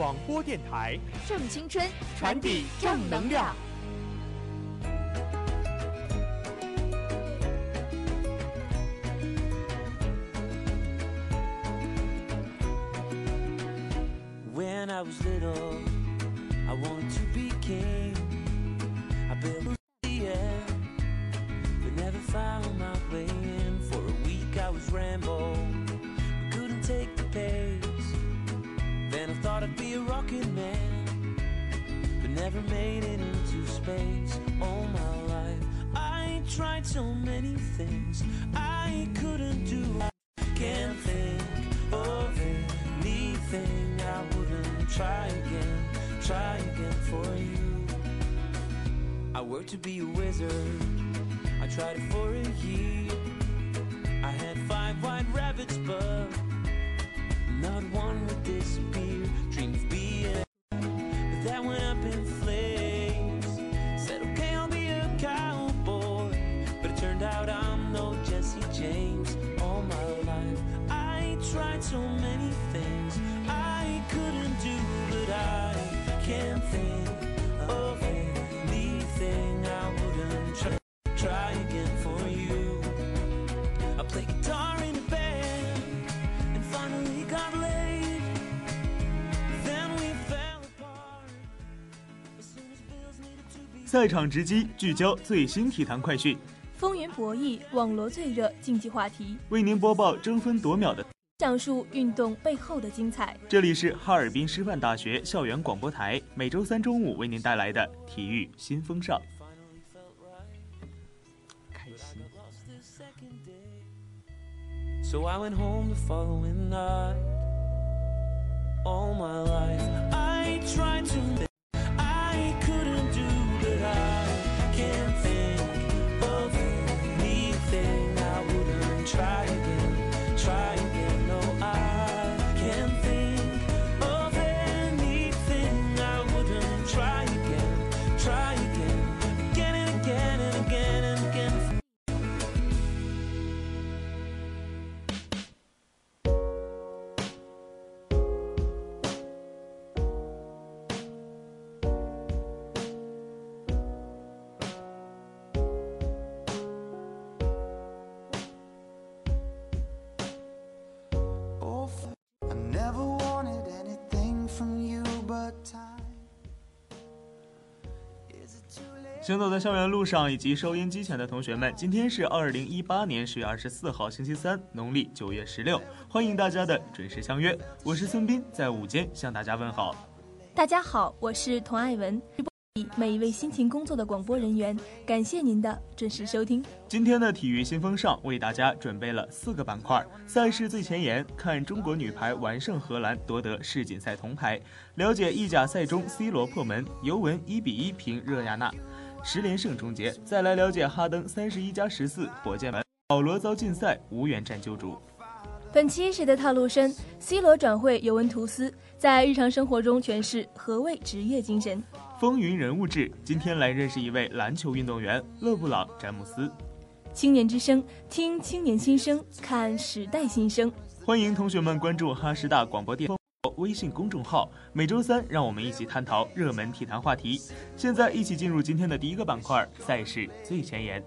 广播电台，正青春，传递正能量。赛场直击，聚焦最新体坛快讯，风云博弈，网罗最热竞技话题，为您播报争分夺秒的。讲述运动背后的精彩。这里是哈尔滨师范大学校园广播台，每周三中午为您带来的体育新风尚。开心。lost the second day. So I went home the following night. All my life I tried to 行走在校园路上以及收音机前的同学们，今天是二零一八年十月二十四号星期三，农历九月十六，欢迎大家的准时相约。我是孙斌，在午间向大家问好。大家好，我是童爱文。每一位辛勤工作的广播人员，感谢您的准时收听。今天的体育新风尚为大家准备了四个板块：赛事最前沿，看中国女排完胜荷兰夺得世锦赛铜牌；了解意甲赛中 C 罗破门，尤文一比一平热亚纳；十连胜终结。再来了解哈登三十一加十四火箭门，保罗遭禁赛，无缘战救主。本期谁的套路深？C 罗转会尤文图斯，在日常生活中诠释何谓职业精神。风云人物志，今天来认识一位篮球运动员勒布朗·詹姆斯。青年之声，听青年心声，看时代新生。欢迎同学们关注哈师大广播电微信公众号，每周三让我们一起探讨热门体坛话题。现在一起进入今天的第一个板块——赛事最前沿。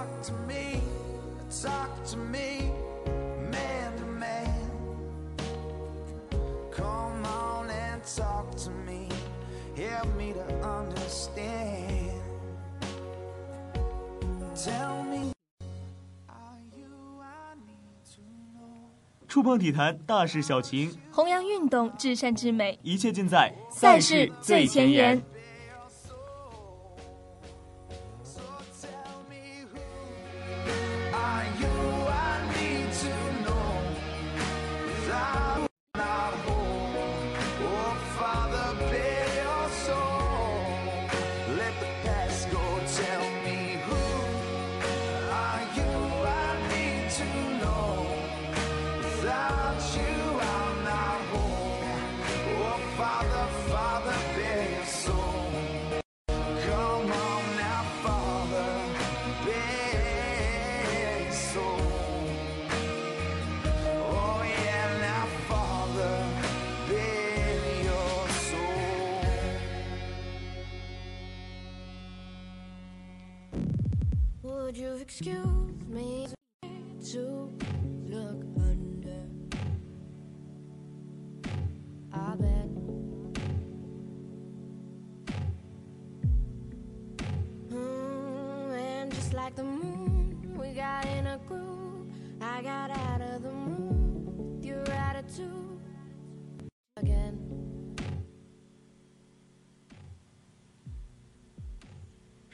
Talk to me, talk to me, man to man. Come on and talk to me, help me to understand. Tell me, are you I need to know? 触碰体坛，大事小情，弘扬运动，至善至美。一切尽在赛事最前沿。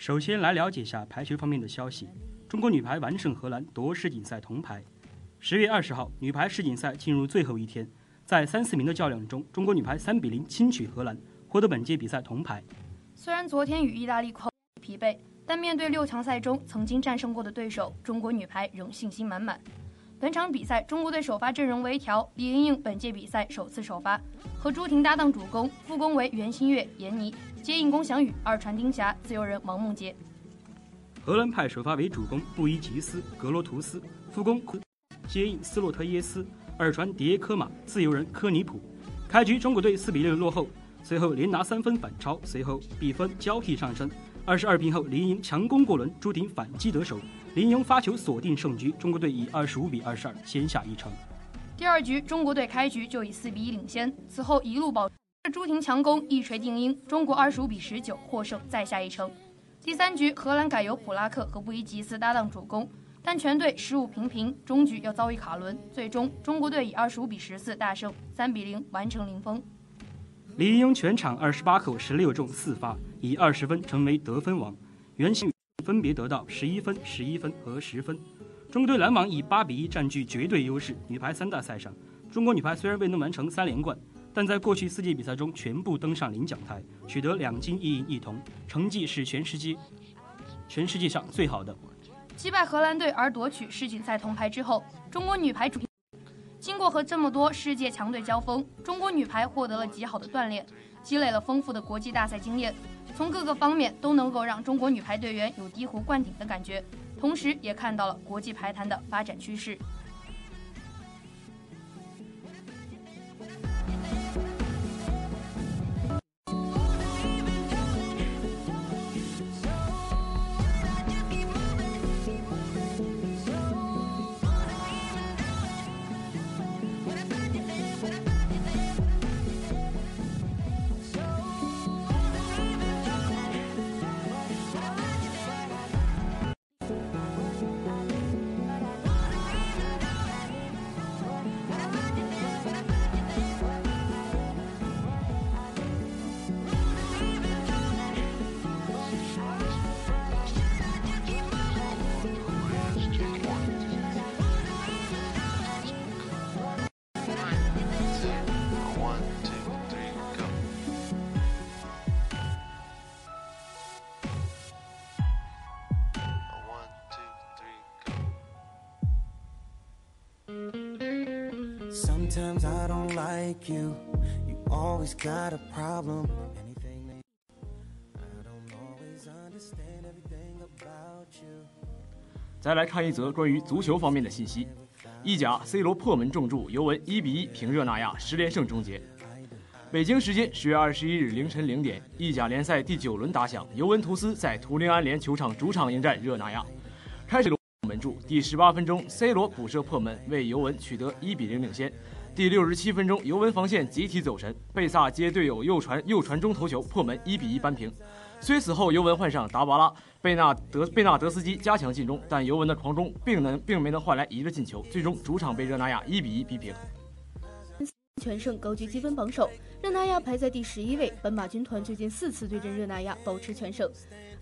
首先来了解一下排球方面的消息。中国女排完胜荷兰夺世锦赛铜牌。十月二十号，女排世锦赛进入最后一天，在三四名的较量中，中国女排三比零轻取荷兰，获得本届比赛铜牌。虽然昨天与意大利靠疲惫，但面对六强赛中曾经战胜过的对手，中国女排仍信心满满。本场比赛，中国队首发阵容微调，李盈莹本届比赛首次首发，和朱婷搭档主攻，副攻为袁心玥、闫妮，接应龚翔宇，二传丁霞，自由人王梦洁。荷兰派首发为主攻布伊吉斯、格罗图斯，副攻接应斯洛特耶斯，二传迪耶科马，自由人科尼普。开局中国队四比六落后，随后连拿三分反超，随后比分交替上升。二十二平后，李盈莹强攻过轮，朱婷反击得手，李盈莹发球锁定胜局，中国队以二十五比二十二先下一城。第二局，中国队开局就以四比一领先，此后一路保。朱婷强攻一锤定音，中国二十五比十九获胜，再下一城。第三局，荷兰改由普拉克和布伊吉斯搭档主攻，但全队失误频频，终局要遭遇卡伦。最终，中国队以二十五比十四大胜，三比零完成零封。李盈莹全场二十八扣十六中四发，以二十分成为得分王。袁心宇分别得到十一分、十一分和十分。中国队篮网以八比一占据绝对优势。女排三大赛上，中国女排虽然未能完成三连冠，但在过去四届比赛中全部登上领奖台，取得两金一银一铜，成绩是全世界全世界上最好的。击败荷兰队而夺取世锦赛铜牌之后，中国女排主经过和这么多世界强队交锋，中国女排获得了极好的锻炼，积累了丰富的国际大赛经验。从各个方面都能够让中国女排队员有醍醐灌顶的感觉，同时也看到了国际排坛的发展趋势。Sometimes I don't like you. You always got a problem. Anything that I don't always understand everything about you. 再来看一则关于足球方面的信息：意甲 C 罗破门重注，尤文1比1平热那亚，十连胜终结。北京时间十月二十一日凌晨零点，意甲联赛第九轮打响，尤文图斯在图林安联球场主场迎战热那亚。开始门柱，第十八分钟，C 罗补射破门，为尤文取得一比零领先。第六十七分钟，尤文防线集体走神，贝萨接队友右传右传中头球破门，一比一扳平。虽此后尤文换上达巴拉、贝纳德贝纳德斯基加强进攻，但尤文的狂攻并能并没能换来一个进球，最终主场被热那亚一比一逼平。全胜高居积分榜首，热那亚排在第十一位。本马军团最近四次对阵热那亚保持全胜，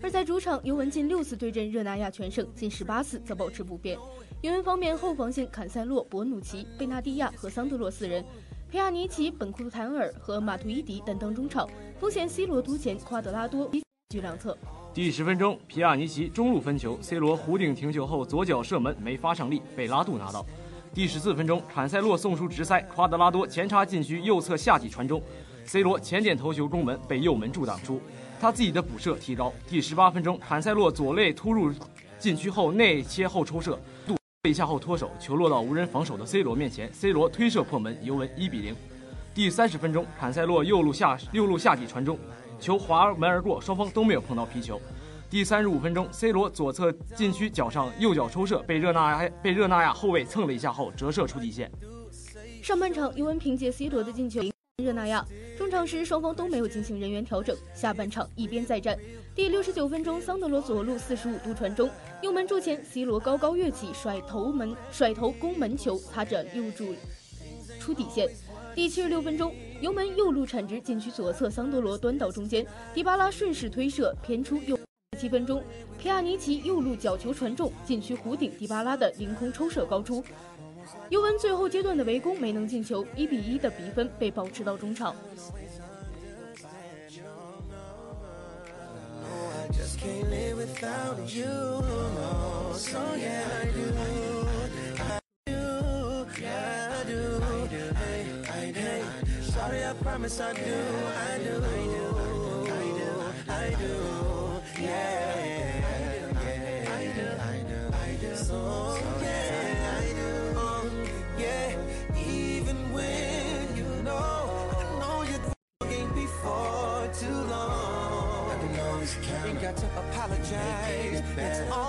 而在主场尤文近六次对阵热那亚全胜，近十八次则保持不变。尤文方面后防线坎塞洛、博努奇、贝纳蒂亚和桑德洛四人，皮亚尼奇、本库坦尔和马图伊迪担当中场，锋线 C 罗突前，夸德拉多居两侧。第十分钟，皮亚尼奇中路分球，C 罗弧顶停球后左脚射门没发上力，被拉杜拿到。第十四分钟，坎塞洛送出直塞，夸德拉多前插禁区右侧下底传中，C 罗前点头球攻门被右门柱挡出，他自己的补射提高。第十八分钟，坎塞洛左肋突入禁区后内切后抽射，杜一下后脱手，球落到无人防守的 C 罗面前，C 罗推射破门，尤文一比零。第三十分钟，坎塞洛右路下右路下底传中，球滑门而过，双方都没有碰到皮球。第三十五分钟，C 罗左侧禁区脚上右脚抽射，被热那亚被热那亚后卫蹭了一下后折射出底线。上半场尤文凭借 C 罗的进球热那亚，中场时双方都没有进行人员调整。下半场一边再战。第六十九分钟，桑德罗左路四十五度传中，右门柱前，C 罗高高跃起甩头门甩头攻门球，擦着右柱出底线。第七十六分钟，油门右路铲直禁区左侧，桑德罗端到中间，迪巴拉顺势推射偏出右。七分钟，皮亚尼奇右路角球传中，禁区弧顶，迪巴拉的凌空抽射高出。尤文最后阶段的围攻没能进球，一比一的比分被保持到中场。I just can't live without you. No, so yeah, I do. I do, yeah, I do. Hey, I do. Sorry, I promise I do. I do, I do, I do, I do. Yeah, yeah, It's all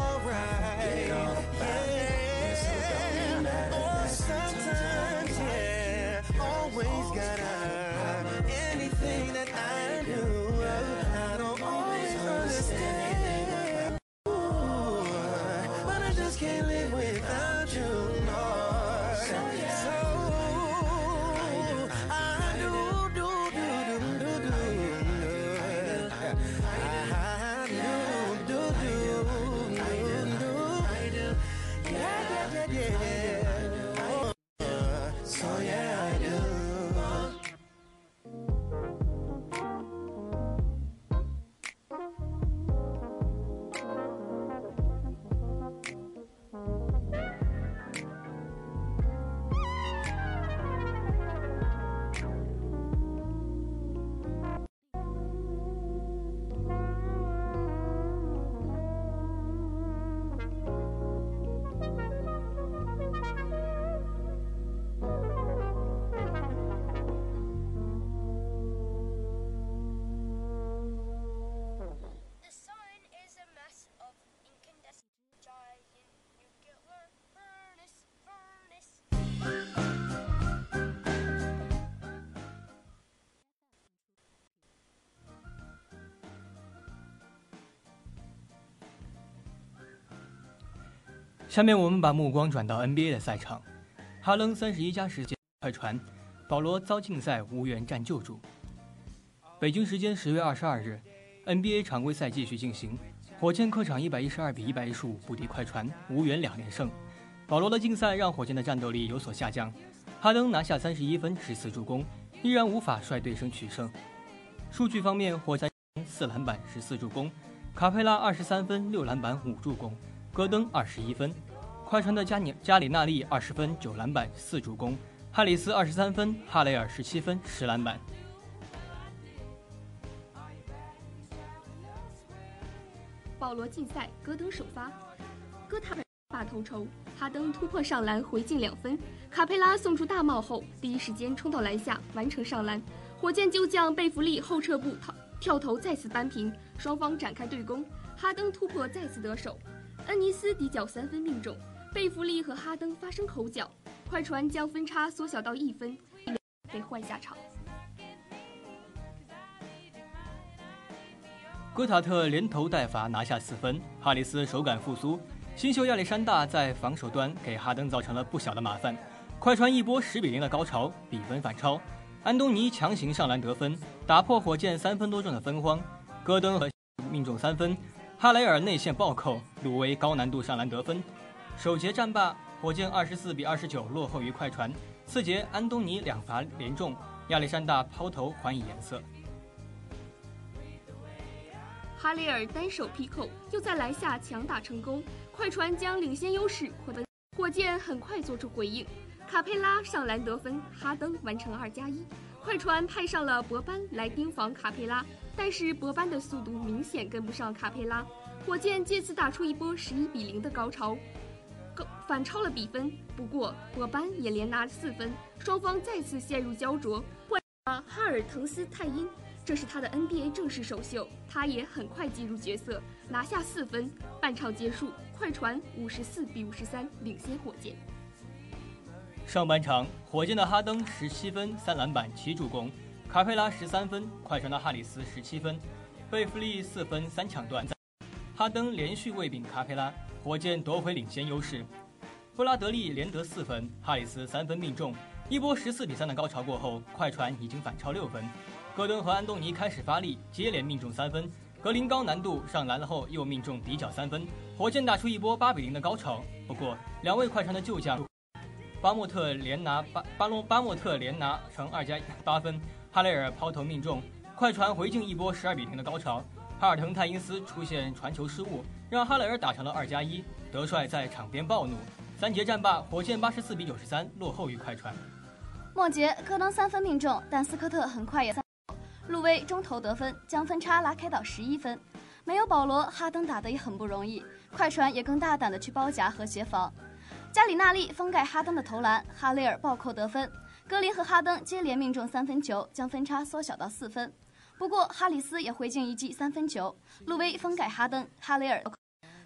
下面我们把目光转到 NBA 的赛场，哈登三十一加时间快船，保罗遭禁赛无缘战救助。北京时间十月二十二日，NBA 常规赛继续进行，火箭客场一百一十二比一百一十五不敌快船，无缘两连胜。保罗的禁赛让火箭的战斗力有所下降，哈登拿下三十一分十四助攻，依然无法率队生取胜。数据方面，火箭四篮板十四助攻，卡佩拉二十三分六篮板五助攻，戈登二十一分。快船的加尼加里纳利二十分九篮板四助攻，哈里斯二十三分，哈雷尔十七分十篮板。保罗禁赛，戈登首发，戈塔尔发头筹，哈登突破上篮回敬两分，卡佩拉送出大帽后，第一时间冲到篮下完成上篮，火箭旧将贝弗利后撤步跳跳投再次扳平，双方展开对攻，哈登突破再次得手，恩尼斯底角三分命中，贝弗利和哈登发生口角，快船将分差缩小到一分，被换下场。戈塔特连投带罚拿下四分，哈里斯手感复苏，新秀亚历山大在防守端给哈登造成了不小的麻烦。快船一波十比零的高潮，比分反超。安东尼强行上篮得分，打破火箭三分多钟的分荒。戈登和命中三分，哈雷尔内线暴扣，鲁威高难度上篮得分。首节战罢，火箭二十四比二十九落后于快船。次节安东尼两罚连中，亚历山大抛投还以颜色。哈雷尔单手劈扣，又在篮下强打成功，快船将领先优势扩大。火箭很快做出回应，卡佩拉上篮得分，哈登完成二加一。快船派上了博班来盯防卡佩拉，但是博班的速度明显跟不上卡佩拉。火箭借此打出一波十一比零的高潮，高反超了比分。不过博班也连拿四分，双方再次陷入焦灼。换哈尔滕斯泰因。这是他的 NBA 正式首秀，他也很快进入角色，拿下四分。半场结束，快船五十四比五十三领先火箭。上半场，火箭的哈登十七分、三篮板、七助攻；卡佩拉十三分，快船的哈里斯十七分，贝弗利四分、三抢断。哈登连续喂饼卡佩拉，火箭夺回领先优势。布拉德利连得四分，哈里斯三分命中。一波十四比三的高潮过后，快船已经反超六分。戈登和安东尼开始发力，接连命中三分。格林高难度上篮了后又命中底角三分，火箭打出一波八比零的高潮。不过，两位快船的旧将巴莫特连拿巴巴隆巴莫特连拿成二加八分，哈雷尔抛投命中，快船回敬一波十二比零的高潮。哈尔滕泰因斯出现传球失误，让哈雷尔打成了二加一，德帅在场边暴怒。三节战罢，火箭八十四比九十三落后于快船。末节，戈登三分命中，但斯科特很快也三。路威中投得分，将分差拉开到十一分。没有保罗，哈登打得也很不容易。快船也更大胆的去包夹和协防。加里纳利封盖哈登的投篮，哈雷尔暴扣得分。格林和哈登接连命中三分球，将分差缩小到四分。不过哈里斯也回敬一记三分球。路威封盖哈登，哈雷尔，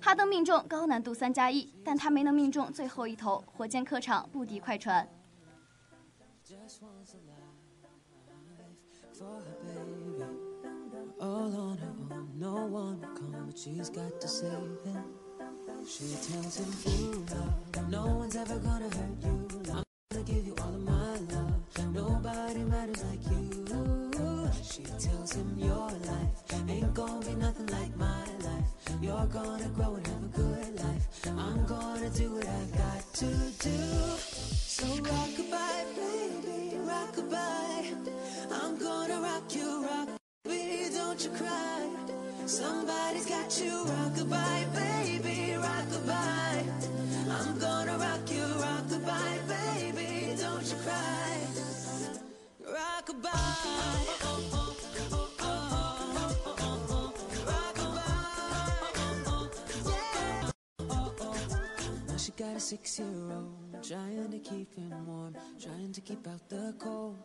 哈登命中高难度三加一，但他没能命中最后一投。火箭客场不敌快船。Matters like you. She tells him, Your life ain't gonna be nothing like my life. You're gonna grow and have a good life. I'm gonna do what I've got to do. So rockabye, baby, rockabye. I'm gonna rock you, rock. Baby, don't you cry. Somebody's got you. Rockabye, baby, rockabye. I'm gonna rock you. Rockabye, baby, don't you cry. Rockabye. Now she got a six-year-old trying to keep him warm, trying to keep out the cold.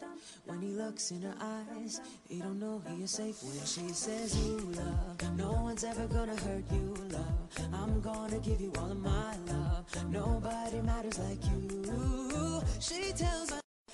When he looks in her eyes, he don't know he is safe when she says, "You love, no one's ever gonna hurt you, love. I'm gonna give you all of my love. Nobody matters like you." She tells.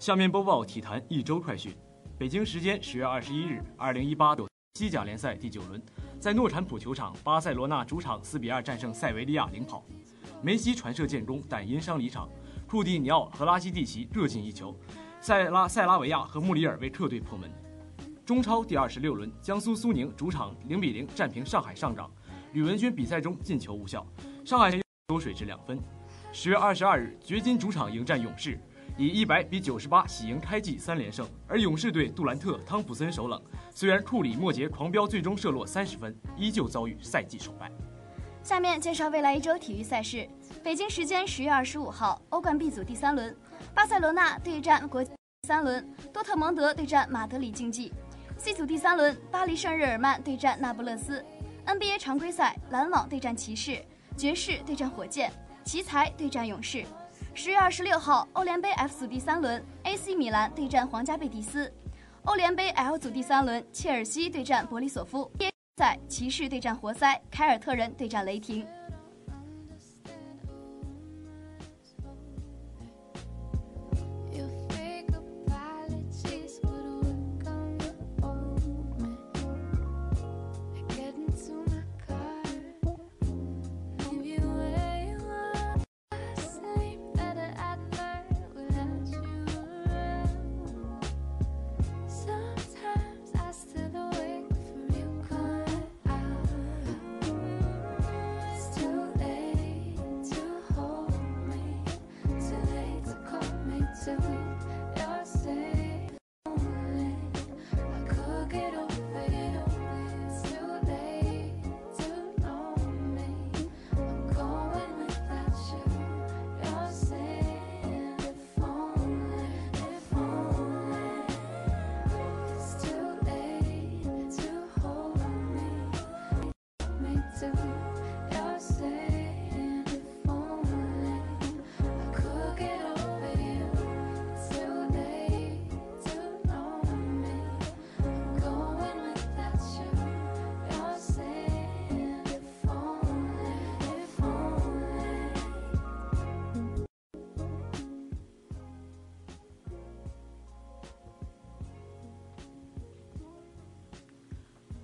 下面播报体坛一周快讯。北京时间十月二十一日，二零一八西甲联赛第九轮，在诺坎普球场，巴塞罗那主场四比二战胜塞维利亚领跑。梅西传射建功，但因伤离场。库蒂尼奥和拉基蒂奇各进一球，塞拉塞拉维亚和穆里尔为客队破门。中超第二十六轮，江苏苏宁主场零比零战平上海上港，吕文君比赛中进球无效，上海多水至两分。十月二十二日，掘金主场迎战勇士，以一百比九十八喜迎开季三连胜。而勇士队杜兰特、汤普森首冷，虽然库里、莫杰狂飙，最终射落三十分，依旧遭遇赛季首败。下面介绍未来一周体育赛事。北京时间十月二十五号，欧冠 B 组第三轮，巴塞罗那对战国三轮，多特蒙德对战马德里竞技。C 组第三轮，巴黎圣日耳曼对战那不勒斯。NBA 常规赛，篮网对战骑士，爵士对战火箭，奇才对战勇士。十月二十六号，欧联杯 F 组第三轮，AC 米兰对战皇家贝蒂斯。欧联杯 L 组第三轮，切尔西对战博利索夫。在，骑士对战活塞，凯尔特人对战雷霆。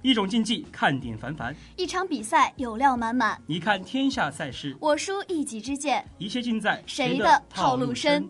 一种竞技看点繁繁，一场比赛有料满满，你看天下赛事，我输一己之见，一切尽在的谁的套套路深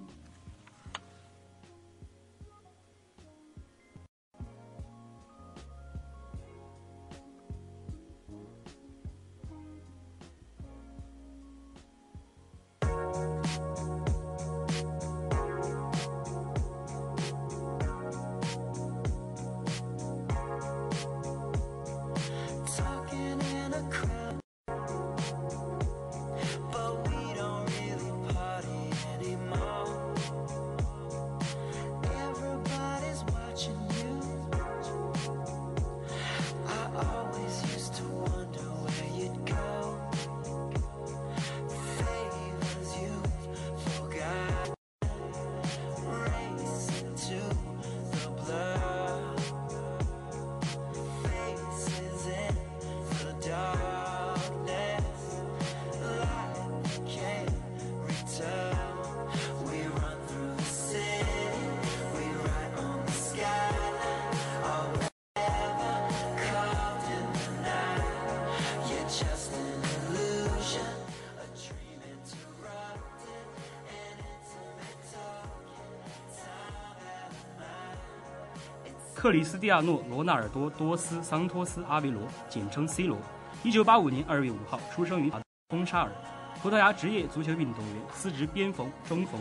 克里斯蒂亚诺·罗纳尔多·多斯·桑托斯·阿维罗，简称 C 罗，一九八五年二月五号出生于丰沙尔，葡萄牙职业足球运动员，司职边锋、中锋，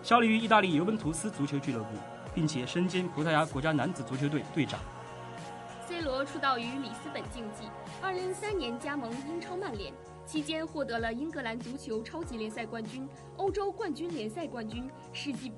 效力于意大利尤文图斯足球俱乐部。并且身兼葡萄牙国家男子足球队队长。C 罗出道于里斯本竞技二零零三年加盟英超曼联，期间获得了英格兰足球超级联赛冠军、欧洲冠军联赛冠军、世纪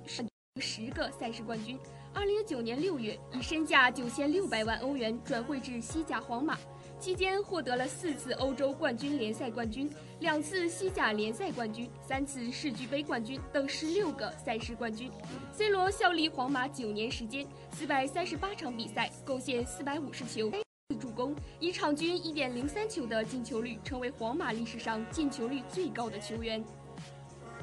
十个赛事冠军。2019年6月，以身价9600万欧元转会至西甲皇马。期间获得了四次欧洲冠军联赛冠军、两次西甲联赛冠军、三次世俱杯冠军等十六个赛事冠军。C 罗效力皇马九年时间，四百三十八场比赛，贡献四百五十球、四助攻，以场均一点零三球的进球率，成为皇马历史上进球率最高的球员。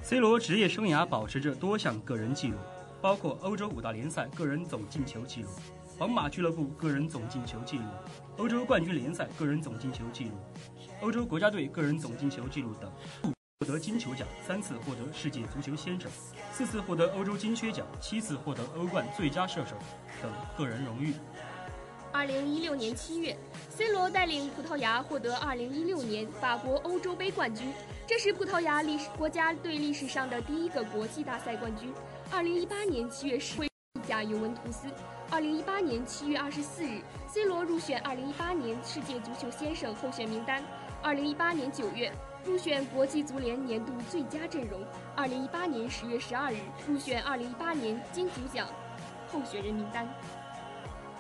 C 罗职业生涯保持着多项个人纪录，包括欧洲五大联赛个人总进球纪录。皇马俱乐部个人总进球纪录、欧洲冠军联赛个人总进球纪录、欧洲国家队个人总进球纪录等，获得金球奖，三次获得世界足球先生，四次获得欧洲金靴奖，七次获得欧冠最佳射手等个人荣誉。二零一六年七月，C 罗带领葡萄牙获得二零一六年法国欧洲杯冠军，这是葡萄牙历史国家队历史上的第一个国际大赛冠军。二零一八年七月十，甲尤文图斯。二零一八年七月二十四日，C 罗入选二零一八年世界足球先生候选名单。二零一八年九月，入选国际足联年度最佳阵容。二零一八年十月十二日，入选二零一八年金足奖候选人名单。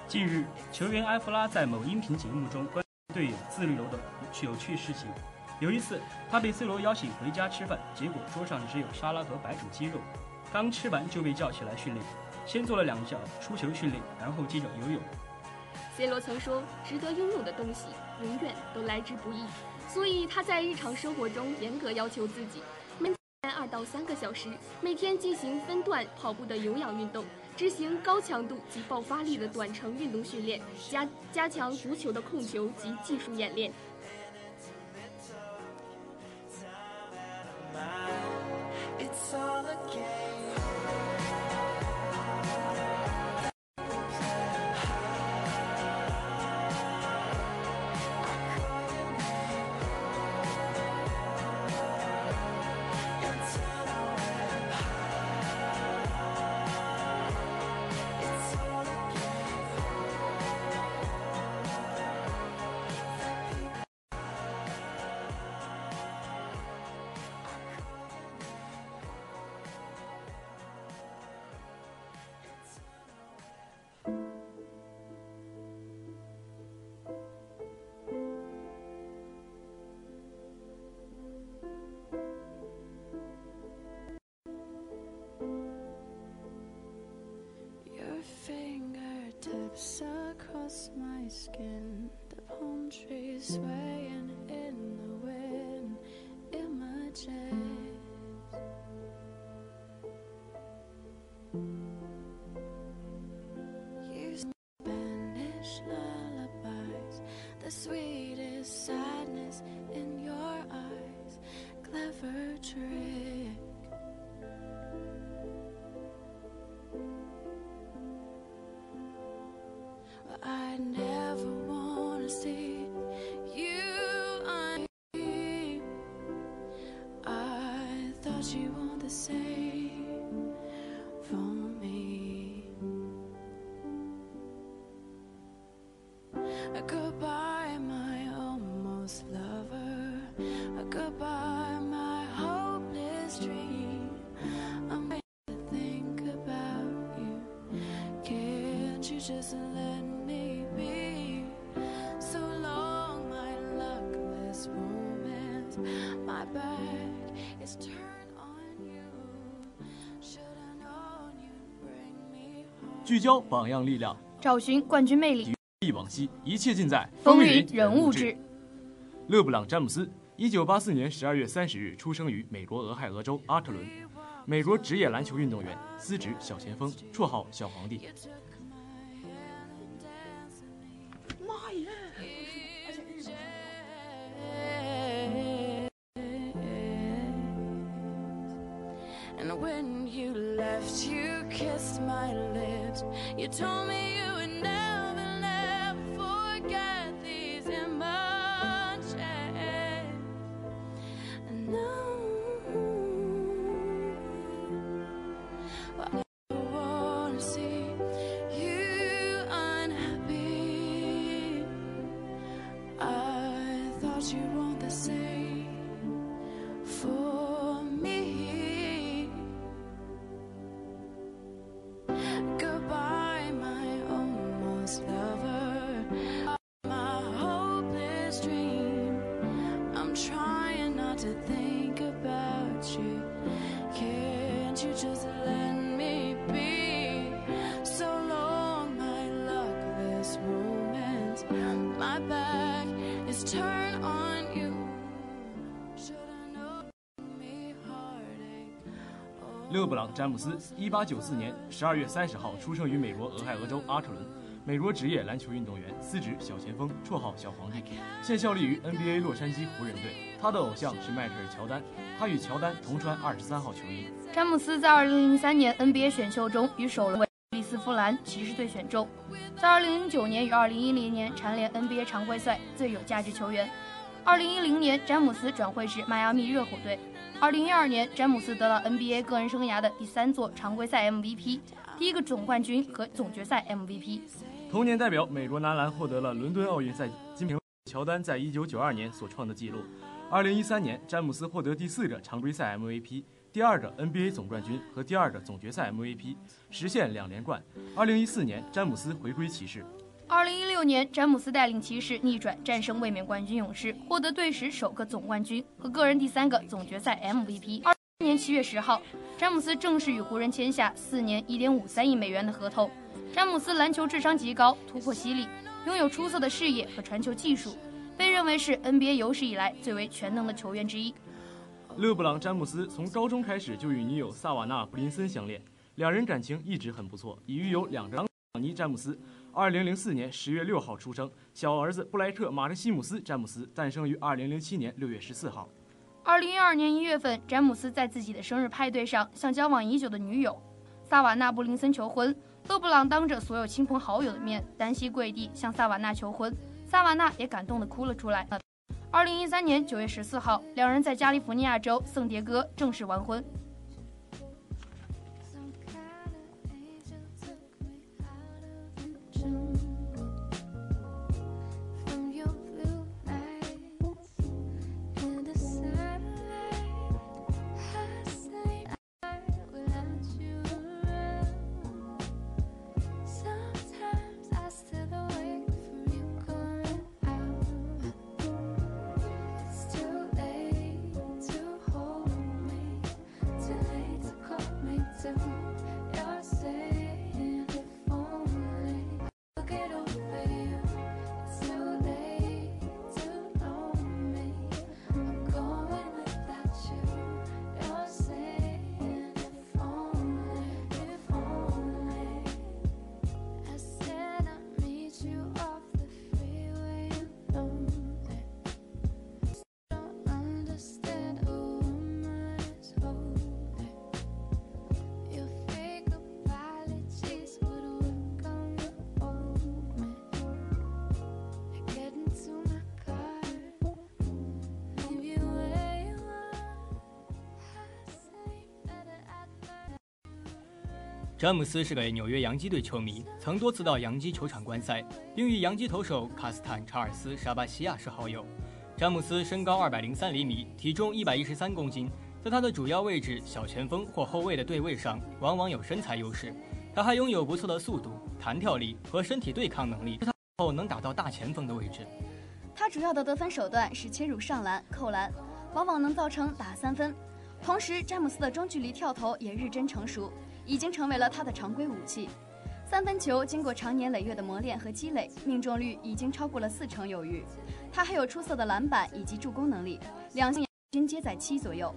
近日，球员埃弗拉在某音频节目中关于队友自律楼的有趣事情。有一次，他被 C 罗邀请回家吃饭，结果桌上只有沙拉和白煮鸡肉，刚吃完就被叫起来训练。先做了两下出球训练，然后接着游泳。C 罗曾说：“值得拥有的东西永远都来之不易。”所以他在日常生活中严格要求自己，每天二到三个小时，每天进行分段跑步的有氧运动，执行高强度及爆发力的短程运动训练，加加强足球的控球及技术演练。It's all a fingertips across my skin, the palm trees swaying in 聚焦榜样力量，找寻冠军魅力，忆往昔，一切尽在风云人物志。勒布朗·詹姆斯，一九八四年十二月三十日出生于美国俄亥俄州阿特伦，美国职业篮球运动员，司职小前锋，绰号小皇帝。When you left, you kissed my lips. You told me you would never, 勒布朗·詹姆斯，一八九四年十二月三十号出生于美国俄亥俄州阿克伦，美国职业篮球运动员，司职小前锋，绰号小皇帝，现效力于 NBA 洛杉矶湖人队。他的偶像是迈克尔·乔丹，他与乔丹同穿二十三号球衣。詹姆斯在二零零三年 NBA 选秀中与首轮为利斯夫兰骑士队选中，在二零零九年与二零一零年蝉联 NBA 常规赛最有价值球员。二零一零年，詹姆斯转会至迈阿密热火队。二零一二年，詹姆斯得到 NBA 个人生涯的第三座常规赛 MVP，第一个总冠军和总决赛 MVP。同年代表美国男篮获得了伦敦奥运赛金牌。乔丹在一九九二年所创的纪录。二零一三年，詹姆斯获得第四个常规赛 MVP，第二个 NBA 总冠军和第二个总决赛 MVP，实现两连冠。二零一四年，詹姆斯回归骑士。二零一六年，詹姆斯带领骑士逆转战胜卫冕冠军勇士，获得队史首个总冠军和个人第三个总决赛 MVP。二年七月十号，詹姆斯正式与湖人签下四年一点五三亿美元的合同。詹姆斯篮球智商极高，突破犀利，拥有出色的视野和传球技术，被认为是 NBA 有史以来最为全能的球员之一。勒布朗·詹姆斯从高中开始就与女友萨瓦纳·布林森相恋，两人感情一直很不错，已育有两个。尼·詹姆斯。二零零四年十月六号出生，小儿子布莱克·马克西姆斯·詹姆斯诞生于二零零七年六月十四号。二零一二年一月份，詹姆斯在自己的生日派对上向交往已久的女友萨瓦纳·布林森求婚。勒布朗当着所有亲朋好友的面单膝跪地向萨瓦纳求婚，萨瓦纳也感动的哭了出来。二零一三年九月十四号，两人在加利福尼亚州圣迭戈正式完婚。詹姆斯是个纽约洋基队球迷，曾多次到洋基球场观赛，并与洋基投手卡斯坦查尔斯·沙巴西亚是好友。詹姆斯身高二百零三厘米，体重一百一十三公斤，在他的主要位置小前锋或后卫的对位上，往往有身材优势。他还拥有不错的速度、弹跳力和身体对抗能力，他后能打到大前锋的位置。他主要的得分手段是切入上篮、扣篮，往往能造成打三分。同时，詹姆斯的中距离跳投也日臻成熟。已经成为了他的常规武器。三分球经过长年累月的磨练和积累，命中率已经超过了四成有余。他还有出色的篮板以及助攻能力，两项均皆在七左右。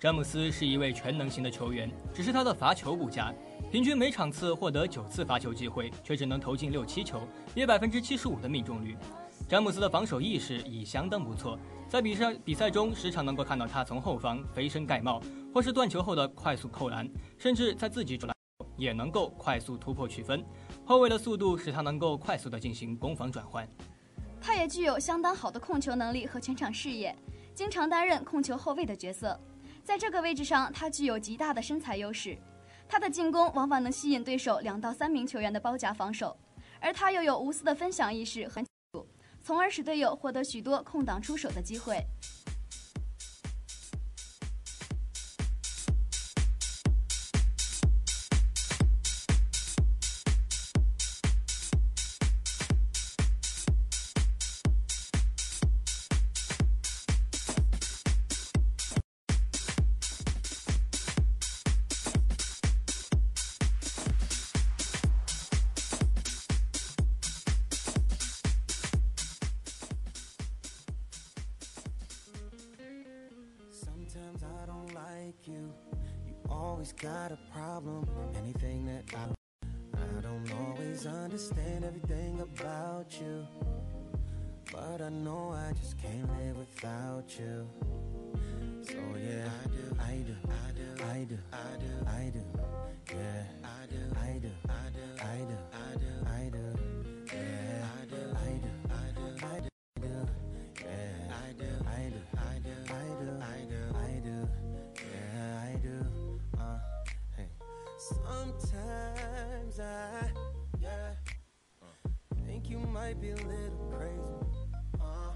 詹姆斯是一位全能型的球员，只是他的罚球不佳，平均每场次获得九次罚球机会，却只能投进六七球，约百分之七十五的命中率。詹姆斯的防守意识已相当不错，在比赛比赛中时常能够看到他从后方飞身盖帽，或是断球后的快速扣篮，甚至在自己主篮也能够快速突破取分。后卫的速度使他能够快速的进行攻防转换。他也具有相当好的控球能力和全场视野，经常担任控球后卫的角色。在这个位置上，他具有极大的身材优势，他的进攻往往能吸引对手两到三名球员的包夹防守，而他又有无私的分享意识和。从而使队友获得许多空档出手的机会。Might be a little crazy, uh,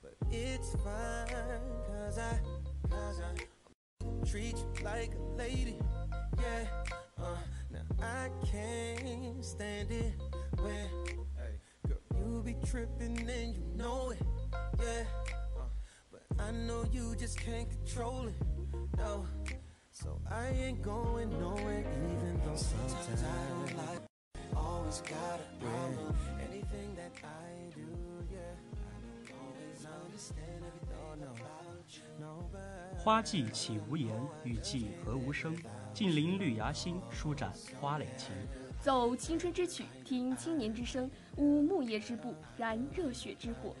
but it's fine, cause I, cause I treat you like a lady, yeah, uh, now I can't stand it when, hey, girl, you be tripping and you know it, yeah, uh, but I know you just can't control it, no, so I ain't going nowhere even though sometimes I don't like always got 花季岂无言，雨季何无声。近邻绿芽心，舒展花蕾情。奏青春之曲，听青年之声，舞木叶之步，燃热血之火。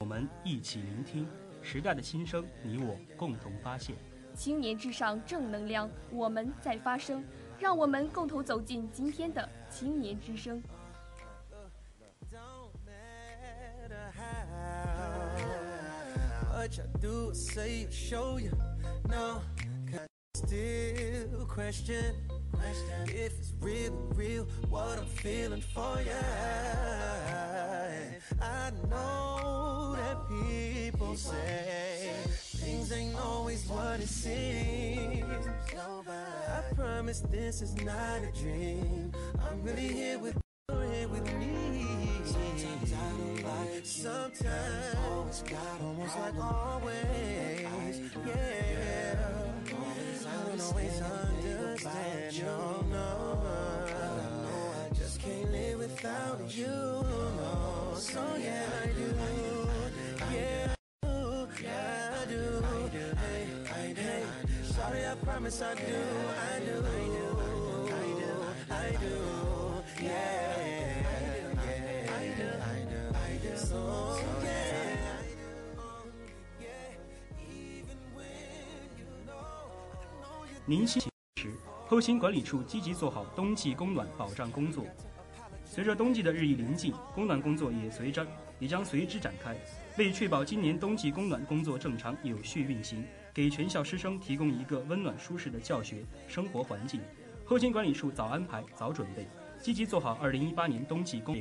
我们一起聆听时代的心声，你我共同发现。青年至上，正能量，我们在发声，让我们共同走进今天的青年之声。What I do, say, or show you. No, cause I still question, question if it's real, real, what I'm feeling for you. I know that people say things ain't always what it seems. I promise this is not a dream. I'm really here with here with me. Sometimes I don't like Sometimes always got almost like always. Yeah. I don't always understand. No, no. I just can't live without you. No. So yeah, I do. Yeah. I do. Yeah, I do. Hey, hey, hey. Sorry, I promise I do. I do. I do. I do. I do. Yeah. So, yeah. 您心时，后勤管理处积极做好冬季供暖保障工作。随着冬季的日益临近，供暖工作也随着也将随之展开。为确保今年冬季供暖工作正常有序运行，给全校师生提供一个温暖舒适的教学生活环境，后勤管理处早安排、早准备，积极做好2018年冬季供。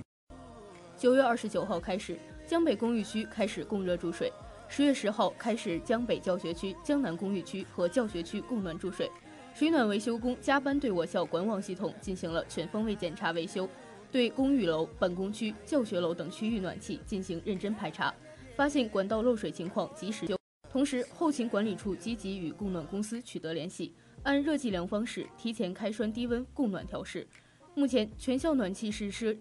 九月二十九号开始，江北公寓区开始供热注水。十月十号开始，江北教学区、江南公寓区和教学区供暖注水。水暖维修工加班对我校管网系统进行了全方位检查维修，对公寓楼、办公区、教学楼等区域暖气进行认真排查，发现管道漏水情况及时修。同时，后勤管理处积极与供暖公司取得联系，按热计量方式提前开栓低温供暖调试。目前，全校暖气实施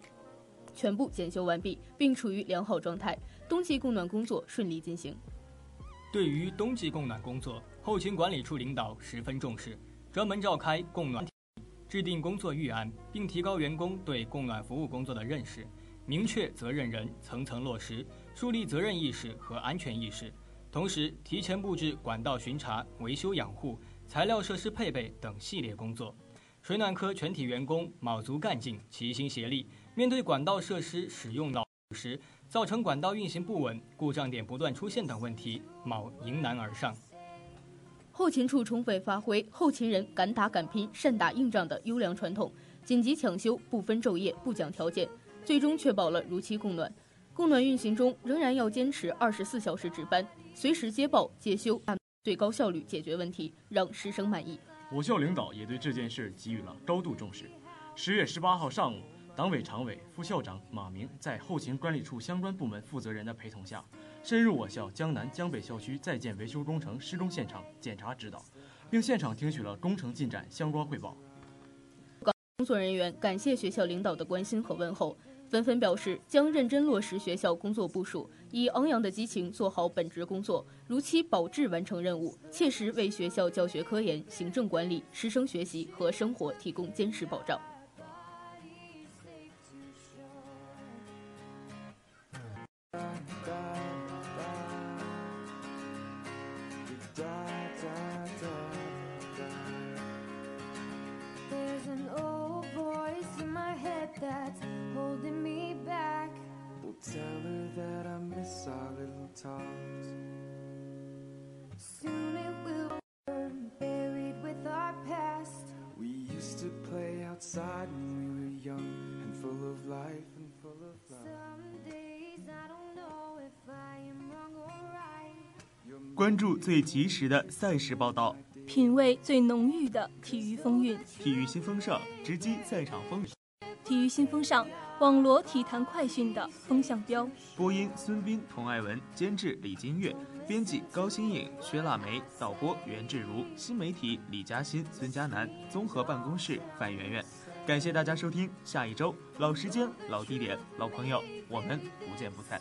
全部检修完毕，并处于良好状态。冬季供暖工作顺利进行。对于冬季供暖工作，后勤管理处领导十分重视，专门召开供暖，制定工作预案，并提高员工对供暖服务工作的认识，明确责任人，层层落实，树立责任意识和安全意识。同时，提前布置管道巡查、维修养护、材料设施配备等系列工作。水暖科全体员工卯足干劲，齐心协力，面对管道设施使用老时造成管道运行不稳、故障点不断出现等问题，卯迎难而上。后勤处充分发挥后勤人敢打敢拼、善打硬仗的优良传统，紧急抢修，不分昼夜、不讲条件，最终确保了如期供暖。供暖运行中仍然要坚持二十四小时值班，随时接报接修，按最高效率解决问题，让师生满意。我校领导也对这件事给予了高度重视。十月十八号上午，党委常委、副校长马明在后勤管理处相关部门负责人的陪同下，深入我校江南、江北校区在建维修工程施工现场检查指导，并现场听取了工程进展相关汇报。工作人员感谢学校领导的关心和问候，纷纷表示将认真落实学校工作部署，以昂扬的激情做好本职工作，如期保质完成任务，切实为学校教学科研、行政管理、师生学习和生活提供坚实保障。关注最及时的赛事报道，品味最浓郁的体育风韵。体育新风尚，直击赛场风云。体育新风尚，网罗体坛快讯的风向标。播音：孙斌、童爱文，监制：李金月，编辑：高新颖、薛腊梅，导播：袁志如，新媒体：李嘉欣、孙佳楠，综合办公室：范媛媛。感谢大家收听，下一周老时间、老地点、老朋友，我们不见不散。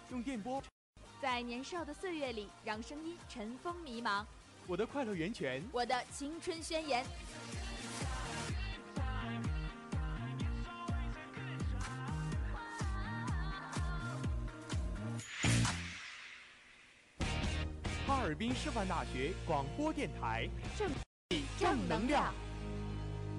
用电波；在年少的岁月里，让声音尘封迷茫。我的快乐源泉，我的青春宣言。哈尔滨师范大学广播电台，正正能量。